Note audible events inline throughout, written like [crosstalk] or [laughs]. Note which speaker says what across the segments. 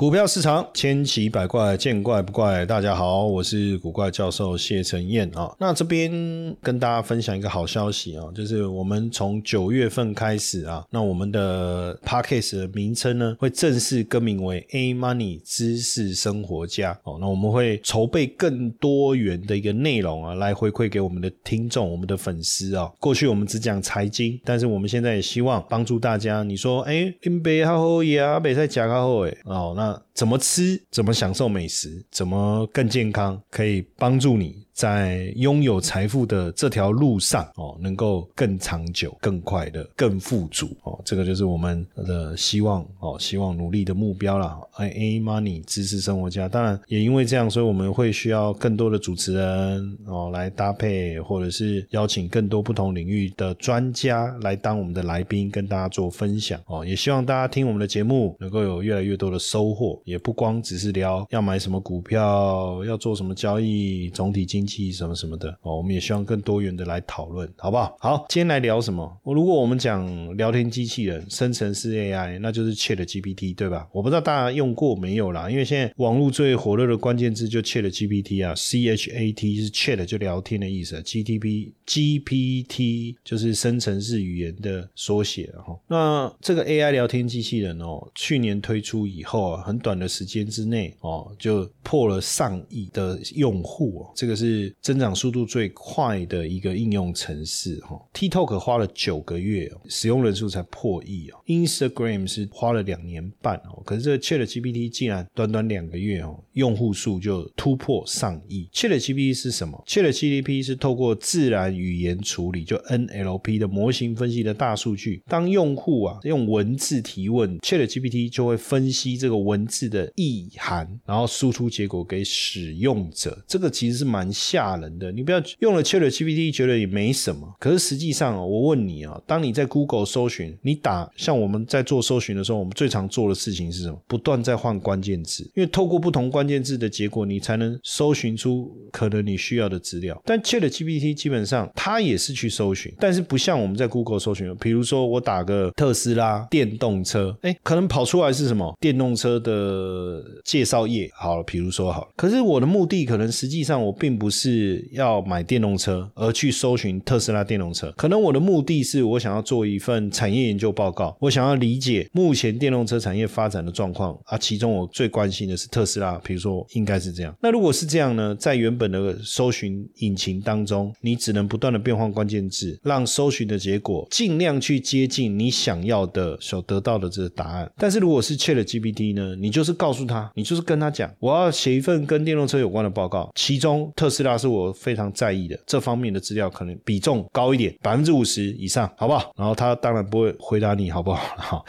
Speaker 1: 股票市场千奇百怪，见怪不怪。大家好，我是古怪教授谢承彦啊。那这边跟大家分享一个好消息啊，就是我们从九月份开始啊，那我们的 podcast 的名称呢会正式更名为 A Money 知识生活家哦。那我们会筹备更多元的一个内容啊，来回馈给我们的听众、我们的粉丝啊。过去我们只讲财经，但是我们现在也希望帮助大家。你说，哎，北好好呀，北在加好好哎，哦，那。怎么吃？怎么享受美食？怎么更健康？可以帮助你。在拥有财富的这条路上哦，能够更长久、更快乐、更富足哦，这个就是我们的希望哦，希望努力的目标了。i a Money 知识生活家，当然也因为这样，所以我们会需要更多的主持人哦来搭配，或者是邀请更多不同领域的专家来当我们的来宾，跟大家做分享哦。也希望大家听我们的节目能够有越来越多的收获，也不光只是聊要买什么股票，要做什么交易，总体经济。什么什么的哦，我们也希望更多元的来讨论，好不好？好，今天来聊什么？我如果我们讲聊天机器人、生成式 AI，那就是 Chat GPT，对吧？我不知道大家用过没有啦，因为现在网络最火热的关键字就 Chat GPT 啊，C H A T 是 Chat 就聊天的意思，G T P G P T 就是生成式语言的缩写哈。那这个 AI 聊天机器人哦，去年推出以后啊，很短的时间之内哦，就破了上亿的用户哦，这个是。是增长速度最快的一个应用程式哈，TikTok 花了九个月使用人数才破亿哦，Instagram 是花了两年半哦，可是这个 Chat GPT 竟然短短两个月哦，用户数就突破上亿。Chat GPT 是什么？Chat GPT 是透过自然语言处理就 NLP 的模型分析的大数据，当用户啊用文字提问，Chat GPT 就会分析这个文字的意涵，然后输出结果给使用者。这个其实是蛮。吓人的，你不要用了 Chat GPT，觉得也没什么。可是实际上哦，我问你啊，当你在 Google 搜寻，你打像我们在做搜寻的时候，我们最常做的事情是什么？不断在换关键字，因为透过不同关键字的结果，你才能搜寻出可能你需要的资料。但 Chat GPT 基本上它也是去搜寻，但是不像我们在 Google 搜寻，比如说我打个特斯拉电动车，哎，可能跑出来是什么电动车的介绍页。好了，比如说好了，可是我的目的可能实际上我并不是。要买电动车而去搜寻特斯拉电动车，可能我的目的是我想要做一份产业研究报告，我想要理解目前电动车产业发展的状况啊。其中我最关心的是特斯拉，比如说应该是这样。那如果是这样呢，在原本的搜寻引擎当中，你只能不断的变换关键字，让搜寻的结果尽量去接近你想要的所得到的这个答案。但是如果是 Chat GPT 呢，你就是告诉他，你就是跟他讲，我要写一份跟电动车有关的报告，其中特斯拉。是我非常在意的这方面的资料，可能比重高一点，百分之五十以上，好不好？然后他当然不会回答你好不好，好，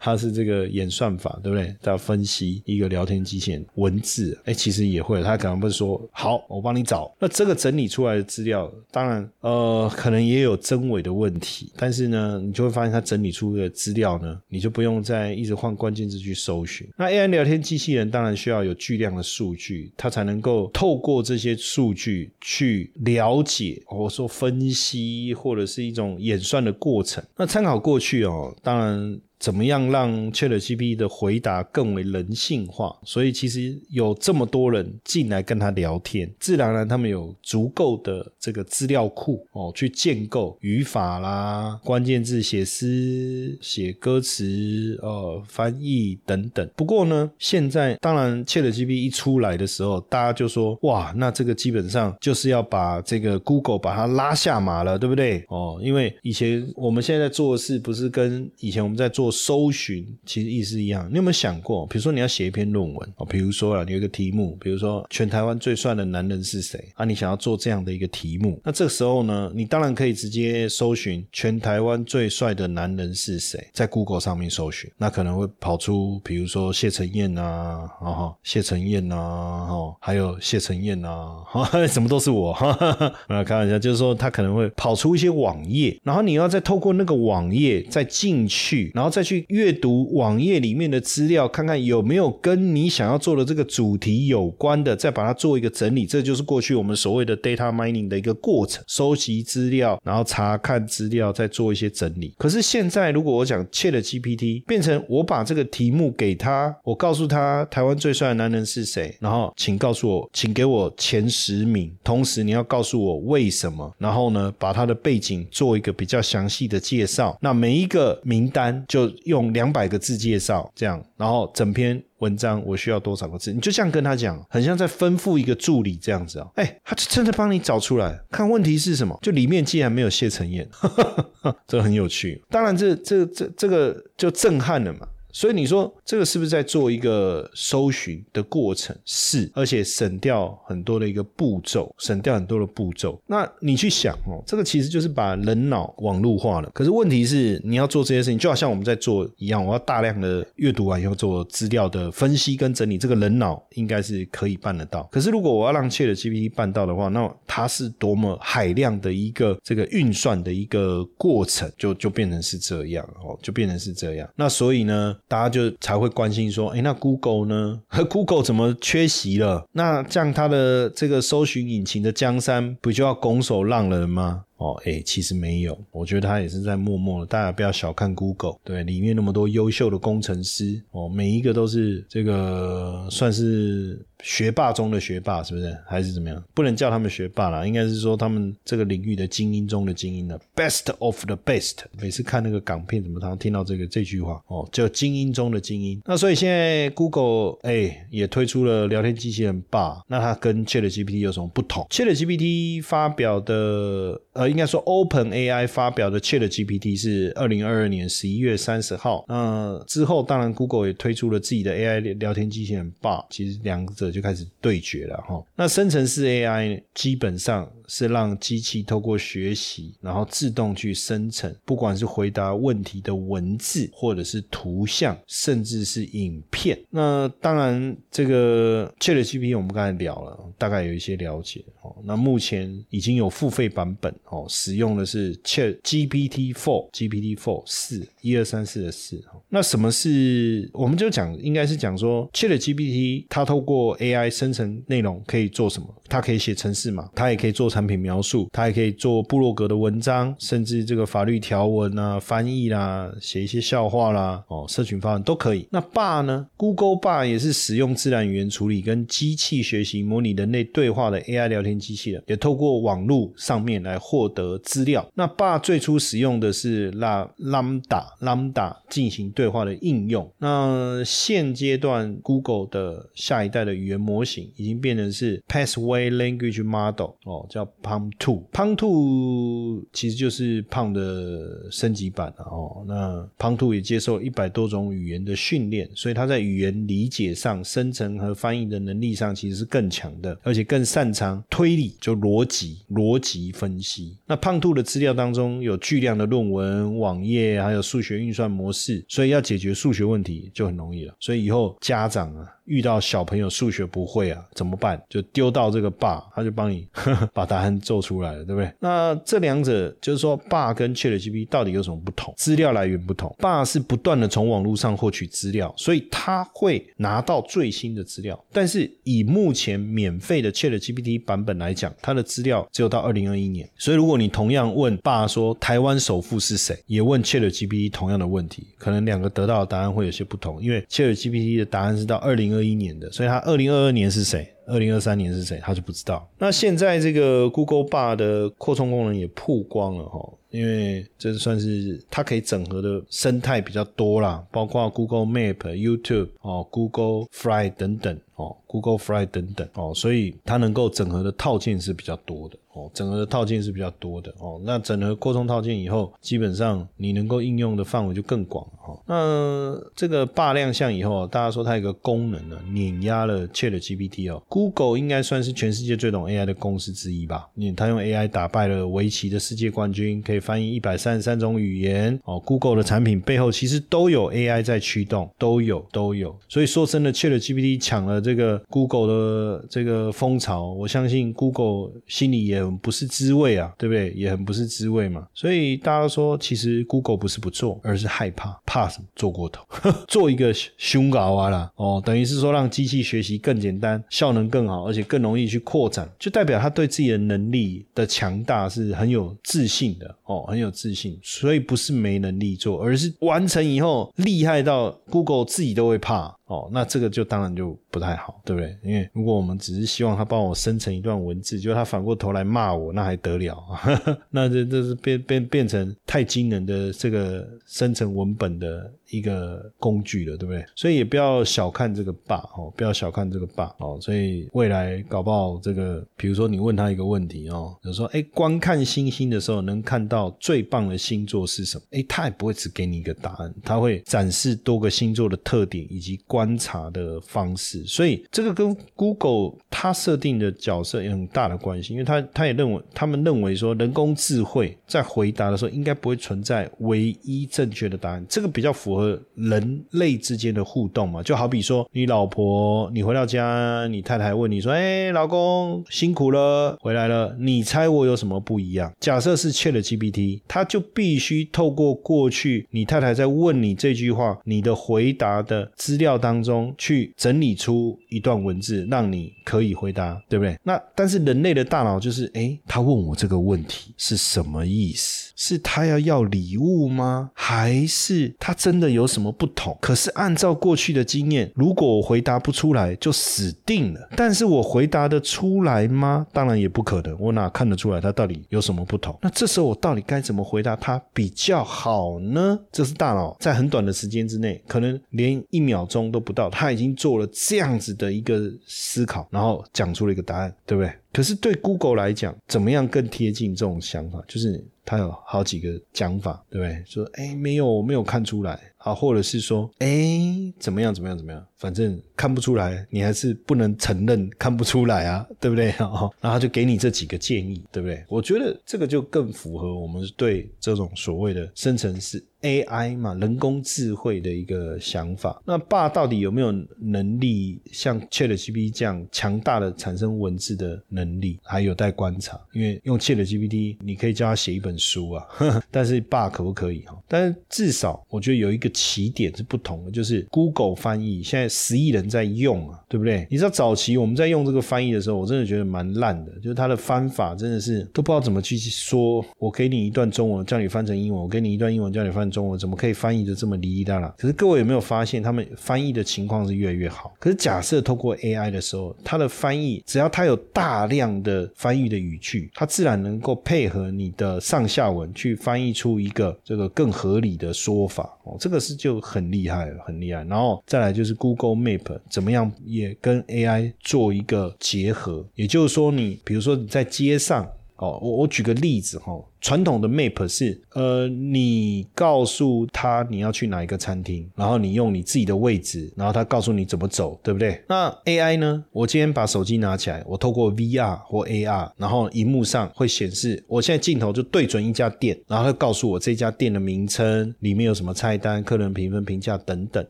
Speaker 1: 他是这个演算法，对不对？他分析一个聊天机器人文字，哎，其实也会，他可能不是说好，我帮你找。那这个整理出来的资料，当然呃，可能也有真伪的问题，但是呢，你就会发现他整理出的资料呢，你就不用再一直换关键字去搜寻。那 AI 聊天机器人当然需要有巨量的数据，它才能够透过这些数去。去了解，或者说分析，或者是一种演算的过程。那参考过去哦，当然。怎么样让 ChatGPT 的回答更为人性化？所以其实有这么多人进来跟他聊天，自然而然他们有足够的这个资料库哦，去建构语法啦、关键字写诗、写歌词、呃翻译等等。不过呢，现在当然 ChatGPT 一出来的时候，大家就说哇，那这个基本上就是要把这个 Google 把它拉下马了，对不对？哦，因为以前我们现在在做的事不是跟以前我们在做。搜寻，其实意思一样。你有没有想过，比如说你要写一篇论文哦，比如说啊，你有一个题目，比如说全台湾最帅的男人是谁啊？你想要做这样的一个题目，那这个时候呢，你当然可以直接搜寻全台湾最帅的男人是谁，在 Google 上面搜寻，那可能会跑出，比如说谢承彦啊，哈，谢承彦啊，哈，还有谢承彦啊，哈，[laughs] 什么都是我，哈哈，开玩笑，就是说他可能会跑出一些网页，然后你要再透过那个网页再进去，然后再去阅读网页里面的资料，看看有没有跟你想要做的这个主题有关的，再把它做一个整理，这就是过去我们所谓的 data mining 的一个过程，收集资料，然后查看资料，再做一些整理。可是现在，如果我讲 Chat GPT 变成我把这个题目给他，我告诉他台湾最帅的男人是谁，然后请告诉我，请给我前十名，同时你要告诉我为什么，然后呢，把他的背景做一个比较详细的介绍。那每一个名单就用两百个字介绍，这样，然后整篇文章我需要多少个字？你就这样跟他讲，很像在吩咐一个助理这样子啊。哎，他就真的帮你找出来。看问题是什么？就里面竟然没有谢承彦，[laughs] 这很有趣。当然，这这这这个就震撼了嘛。所以你说这个是不是在做一个搜寻的过程？是，而且省掉很多的一个步骤，省掉很多的步骤。那你去想哦，这个其实就是把人脑网络化了。可是问题是，你要做这些事情，就好像我们在做一样，我要大量的阅读完以后做资料的分析跟整理，这个人脑应该是可以办得到。可是如果我要让 Chat GPT 办到的话，那它是多么海量的一个这个运算的一个过程，就就变成是这样哦，就变成是这样。那所以呢？大家就才会关心说，哎，那 Google 呢？[laughs] Google 怎么缺席了？那这样它的这个搜寻引擎的江山不就要拱手让了吗？哦，哎，其实没有，我觉得他也是在默默的。大家不要小看 Google，对，里面那么多优秀的工程师，哦，每一个都是这个算是学霸中的学霸，是不是？还是怎么样？不能叫他们学霸啦，应该是说他们这个领域的精英中的精英的 best of the best。每次看那个港片，怎么常常听到这个这句话？哦，叫精英中的精英。那所以现在 Google 哎也推出了聊天机器人霸，那它跟 Chat GPT 有什么不同？Chat GPT 发表的呃。应该说，Open AI 发表的 Chat GPT 是二零二二年十一月三十号。那之后，当然 Google 也推出了自己的 AI 聊天机器人霸其实两者就开始对决了哈。那生成式 AI 基本上。是让机器透过学习，然后自动去生成，不管是回答问题的文字，或者是图像，甚至是影片。那当然，这个 ChatGPT 我们刚才聊了，大概有一些了解哦。那目前已经有付费版本哦，使用的是 ChatGPT Four，GPT Four 四，一二三四的四。那什么是？我们就讲，应该是讲说 ChatGPT 它透过 AI 生成内容可以做什么？它可以写程式嘛？它也可以做。产品描述，它还可以做部落格的文章，甚至这个法律条文啊、翻译啦、写一些笑话啦、哦，社群发文都可以。那 b 呢？Google b 也是使用自然语言处理跟机器学习模拟人类对话的 AI 聊天机器人，也透过网络上面来获得资料。那 b 最初使用的是 Lambda Lambda 进行对话的应用。那现阶段 Google 的下一代的语言模型已经变成是 Pathway Language Model 哦，叫 Palm Two，Palm Two 其实就是胖的升级版哦。那 Palm Two 也接受一百多种语言的训练，所以它在语言理解上、生成和翻译的能力上其实是更强的，而且更擅长推理，就逻辑、逻辑分析。那 Palm Two 的资料当中有巨量的论文、网页，还有数学运算模式，所以要解决数学问题就很容易了。所以以后家长啊。遇到小朋友数学不会啊，怎么办？就丢到这个爸，他就帮你 [laughs] 把答案做出来了，对不对？那这两者就是说，爸跟 ChatGPT 到底有什么不同？资料来源不同。爸是不断的从网络上获取资料，所以他会拿到最新的资料。但是以目前免费的 ChatGPT 版本来讲，它的资料只有到二零二一年。所以如果你同样问爸说台湾首富是谁，也问 ChatGPT 同样的问题，可能两个得到的答案会有些不同，因为 ChatGPT 的答案是到二零。二一年的，所以他二零二二年是谁？二零二三年是谁？他就不知道。那现在这个 Google b a 的扩充功能也曝光了哈，因为这算是它可以整合的生态比较多啦，包括 Google Map、YouTube 哦、Google Fly 等等哦、Google Fly 等等哦，所以它能够整合的套件是比较多的。哦，整合的套件是比较多的哦。那整合扩充套件以后，基本上你能够应用的范围就更广哦。那这个霸亮相以后，大家说它有一个功能呢，碾压了 Chat GPT 哦。Google 应该算是全世界最懂 AI 的公司之一吧？你他用 AI 打败了围棋的世界冠军，可以翻译一百三十三种语言哦。Google 的产品背后其实都有 AI 在驱动，都有都有。所以说真的，Chat GPT 抢了这个 Google 的这个风潮，我相信 Google 心里也不是滋味啊，对不对？也很不是滋味嘛。所以大家说，其实 Google 不是不做，而是害怕，怕什么？做过头，[laughs] 做一个凶搞啊啦，哦，等于是说让机器学习更简单，效能更好，而且更容易去扩展，就代表他对自己的能力的强大是很有自信的哦，很有自信。所以不是没能力做，而是完成以后厉害到 Google 自己都会怕。哦，那这个就当然就不太好，对不对？因为如果我们只是希望他帮我生成一段文字，就他反过头来骂我，那还得了？[laughs] 那这这是变变变成太惊人的这个生成文本的一个工具了，对不对？所以也不要小看这个 bug 哦，不要小看这个 bug 哦。所以未来搞不好这个，比如说你问他一个问题哦，比如说哎，观看星星的时候能看到最棒的星座是什么？哎，他也不会只给你一个答案，他会展示多个星座的特点以及。观观察的方式，所以这个跟 Google 它设定的角色有很大的关系，因为他他也认为，他们认为说人工智慧在回答的时候应该不会存在唯一正确的答案，这个比较符合人类之间的互动嘛。就好比说，你老婆你回到家，你太太问你说：“哎，老公辛苦了，回来了，你猜我有什么不一样？”假设是 Chat GPT，他就必须透过过去你太太在问你这句话，你的回答的资料。当中去整理出一段文字，让你可以回答，对不对？那但是人类的大脑就是，哎，他问我这个问题是什么意思？是他要要礼物吗？还是他真的有什么不同？可是按照过去的经验，如果我回答不出来，就死定了。但是我回答的出来吗？当然也不可能。我哪看得出来他到底有什么不同？那这时候我到底该怎么回答他比较好呢？这是大脑在很短的时间之内，可能连一秒钟。都不到，他已经做了这样子的一个思考，然后讲出了一个答案，对不对？可是对 Google 来讲，怎么样更贴近这种想法？就是他有好几个讲法，对不对？说，哎，没有，没有看出来。啊，或者是说，哎，怎么样，怎么样，怎么样？反正看不出来，你还是不能承认看不出来啊，对不对？[laughs] 哦然后就给你这几个建议，对不对？我觉得这个就更符合我们对这种所谓的生成式 AI 嘛，人工智慧的一个想法。那爸到底有没有能力像 ChatGPT 这样强大的产生文字的能力，还有待观察。因为用 ChatGPT，你可以叫他写一本书啊，呵 [laughs] 呵但是爸可不可以哈？但是至少我觉得有一个。起点是不同的，就是 Google 翻译现在十亿人在用啊，对不对？你知道早期我们在用这个翻译的时候，我真的觉得蛮烂的，就是它的翻法真的是都不知道怎么去说。我给你一段中文，叫你翻成英文；我给你一段英文，叫你翻中文，怎么可以翻译的这么离离啦啦？可是各位有没有发现，他们翻译的情况是越来越好？可是假设透过 AI 的时候，它的翻译只要它有大量的翻译的语句，它自然能够配合你的上下文去翻译出一个这个更合理的说法哦。这个。是就很厉害，很厉害。然后再来就是 Google Map 怎么样也跟 AI 做一个结合，也就是说，你比如说你在街上，哦，我我举个例子哈。传统的 map 是，呃，你告诉他你要去哪一个餐厅，然后你用你自己的位置，然后他告诉你怎么走，对不对？那 AI 呢？我今天把手机拿起来，我透过 VR 或 AR，然后荧幕上会显示，我现在镜头就对准一家店，然后他告诉我这家店的名称，里面有什么菜单、客人评分、评价等等，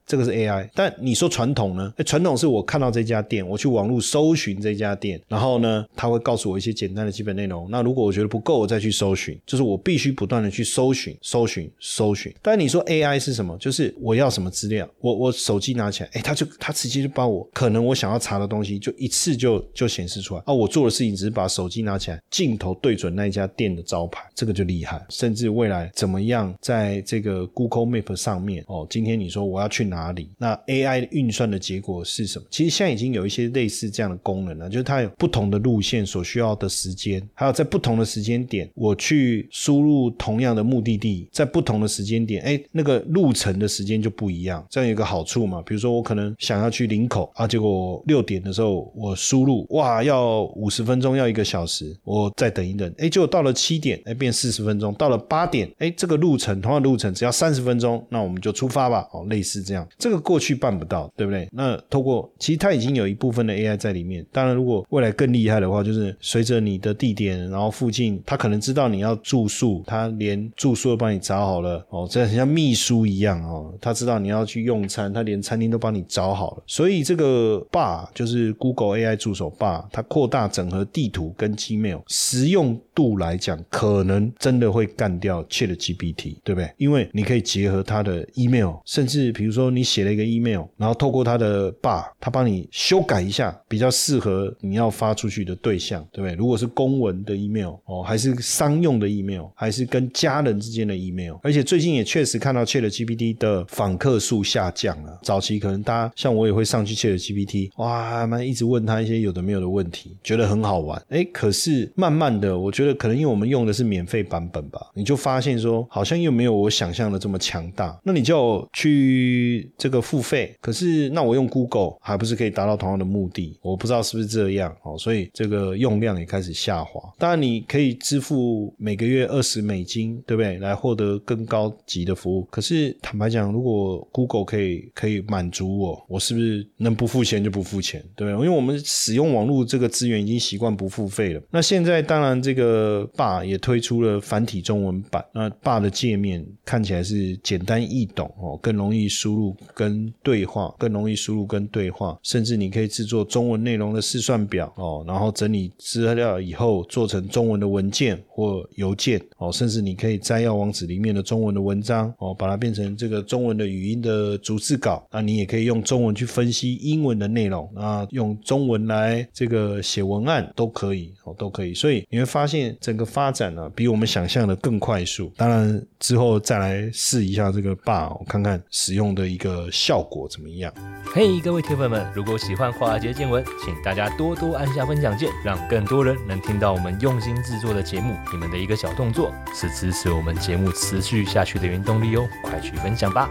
Speaker 1: 这个是 AI。但你说传统呢？传统是我看到这家店，我去网络搜寻这家店，然后呢，他会告诉我一些简单的基本内容。那如果我觉得不够，我再去搜寻。就是我必须不断的去搜寻、搜寻、搜寻。但你说 AI 是什么？就是我要什么资料，我我手机拿起来，哎，它就它直接就把我可能我想要查的东西，就一次就就显示出来。啊，我做的事情只是把手机拿起来，镜头对准那一家店的招牌，这个就厉害。甚至未来怎么样，在这个 Google Map 上面，哦，今天你说我要去哪里，那 AI 运算的结果是什么？其实现在已经有一些类似这样的功能了，就是它有不同的路线所需要的时间，还有在不同的时间点，我去。输入同样的目的地，在不同的时间点，哎，那个路程的时间就不一样。这样有一个好处嘛，比如说我可能想要去林口啊，结果六点的时候我输入，哇，要五十分钟，要一个小时，我再等一等，哎，结果到了七点，哎，变四十分钟，到了八点，哎，这个路程同样路程只要三十分钟，那我们就出发吧。哦，类似这样，这个过去办不到，对不对？那透过其实它已经有一部分的 AI 在里面。当然，如果未来更厉害的话，就是随着你的地点，然后附近，他可能知道你要住宿，他连住宿都帮你找好了。哦，这很像秘书一样哦，他知道你要去用餐，他连餐厅都帮你找好了。所以这个 Bar 就是 Google AI 助手 Bar，它扩大整合地图跟 Gmail，实用度来讲，可能真的会干掉 ChatGPT，对不对？因为你可以结合它的 email。甚至比如说你写了一个 email，然后透过他的 bar，他帮你修改一下，比较适合你要发出去的对象，对不对？如果是公文的 email 哦，还是商用的的 email，还是跟家人之间的 email，而且最近也确实看到 Chat GPT 的访客数下降了。早期可能大家像我也会上去 Chat GPT，哇，妈一直问他一些有的没有的问题，觉得很好玩。哎，可是慢慢的，我觉得可能因为我们用的是免费版本吧，你就发现说好像又没有我想象的这么强大，那你就。去这个付费，可是那我用 Google 还不是可以达到同样的目的？我不知道是不是这样哦，所以这个用量也开始下滑。当然，你可以支付每每个月二十美金，对不对？来获得更高级的服务。可是坦白讲，如果 Google 可以可以满足我，我是不是能不付钱就不付钱？对不对？因为我们使用网络这个资源已经习惯不付费了。那现在当然这个霸也推出了繁体中文版，那霸的界面看起来是简单易懂哦，更容易输入跟对话，更容易输入跟对话，甚至你可以制作中文内容的试算表哦，然后整理资料以后做成中文的文件或邮件哦，甚至你可以摘要网址里面的中文的文章哦，把它变成这个中文的语音的逐字稿。那你也可以用中文去分析英文的内容啊，用中文来这个写文案都可以哦，都可以。所以你会发现整个发展呢，比我们想象的更快速。当然之后再来试一下这个 bar，我看看。使用的一个效果怎么样？
Speaker 2: 嘿，各位铁粉们，如果喜欢华尔街见闻，请大家多多按下分享键，让更多人能听到我们用心制作的节目。你们的一个小动作，是支持我们节目持续下去的原动力哦，快去分享吧！